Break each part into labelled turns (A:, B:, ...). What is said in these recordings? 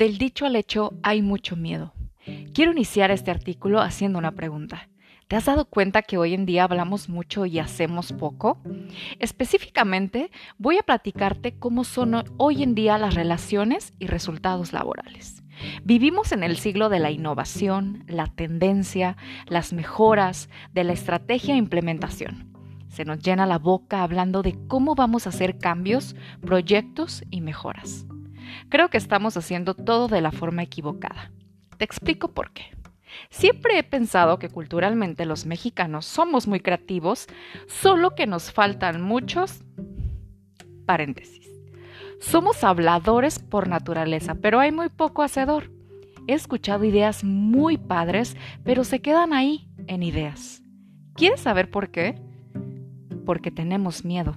A: Del dicho al hecho hay mucho miedo. Quiero iniciar este artículo haciendo una pregunta. ¿Te has dado cuenta que hoy en día hablamos mucho y hacemos poco? Específicamente, voy a platicarte cómo son hoy en día las relaciones y resultados laborales. Vivimos en el siglo de la innovación, la tendencia, las mejoras, de la estrategia e implementación. Se nos llena la boca hablando de cómo vamos a hacer cambios, proyectos y mejoras. Creo que estamos haciendo todo de la forma equivocada. Te explico por qué. Siempre he pensado que culturalmente los mexicanos somos muy creativos, solo que nos faltan muchos paréntesis. Somos habladores por naturaleza, pero hay muy poco hacedor. He escuchado ideas muy padres, pero se quedan ahí, en ideas. ¿Quieres saber por qué? Porque tenemos miedo.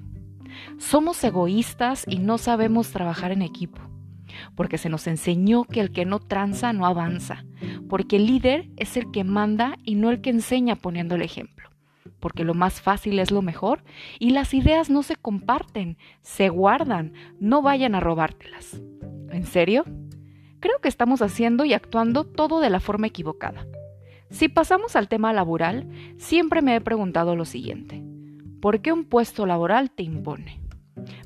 A: Somos egoístas y no sabemos trabajar en equipo porque se nos enseñó que el que no tranza no avanza, porque el líder es el que manda y no el que enseña poniendo el ejemplo, porque lo más fácil es lo mejor y las ideas no se comparten, se guardan, no vayan a robártelas. ¿En serio? Creo que estamos haciendo y actuando todo de la forma equivocada. Si pasamos al tema laboral, siempre me he preguntado lo siguiente. ¿Por qué un puesto laboral te impone?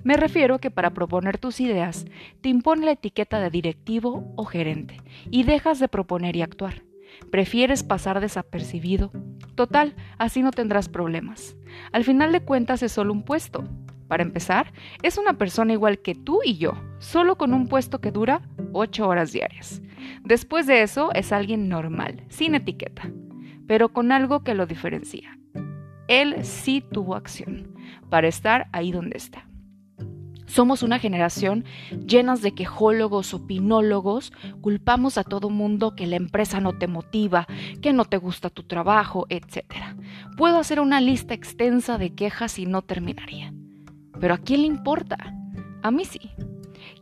A: Me refiero a que para proponer tus ideas te impone la etiqueta de directivo o gerente y dejas de proponer y actuar. Prefieres pasar desapercibido. Total, así no tendrás problemas. Al final de cuentas es solo un puesto. Para empezar, es una persona igual que tú y yo, solo con un puesto que dura 8 horas diarias. Después de eso es alguien normal, sin etiqueta, pero con algo que lo diferencia. Él sí tuvo acción para estar ahí donde está. Somos una generación llenas de quejólogos, opinólogos, culpamos a todo mundo que la empresa no te motiva, que no te gusta tu trabajo, etc. Puedo hacer una lista extensa de quejas y no terminaría. Pero ¿a quién le importa? A mí sí.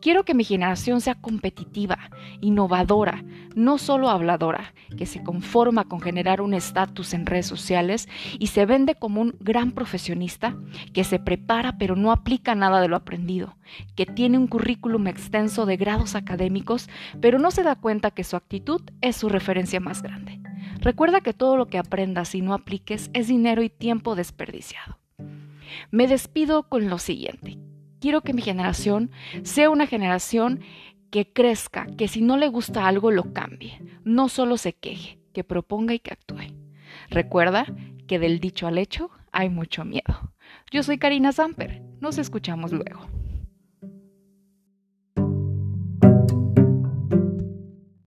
A: Quiero que mi generación sea competitiva, innovadora, no solo habladora, que se conforma con generar un estatus en redes sociales y se vende como un gran profesionista, que se prepara pero no aplica nada de lo aprendido, que tiene un currículum extenso de grados académicos, pero no se da cuenta que su actitud es su referencia más grande. Recuerda que todo lo que aprendas y no apliques es dinero y tiempo desperdiciado. Me despido con lo siguiente quiero que mi generación sea una generación que crezca, que si no le gusta algo lo cambie, no solo se queje, que proponga y que actúe. Recuerda que del dicho al hecho hay mucho miedo. Yo soy Karina Zamper, nos escuchamos luego.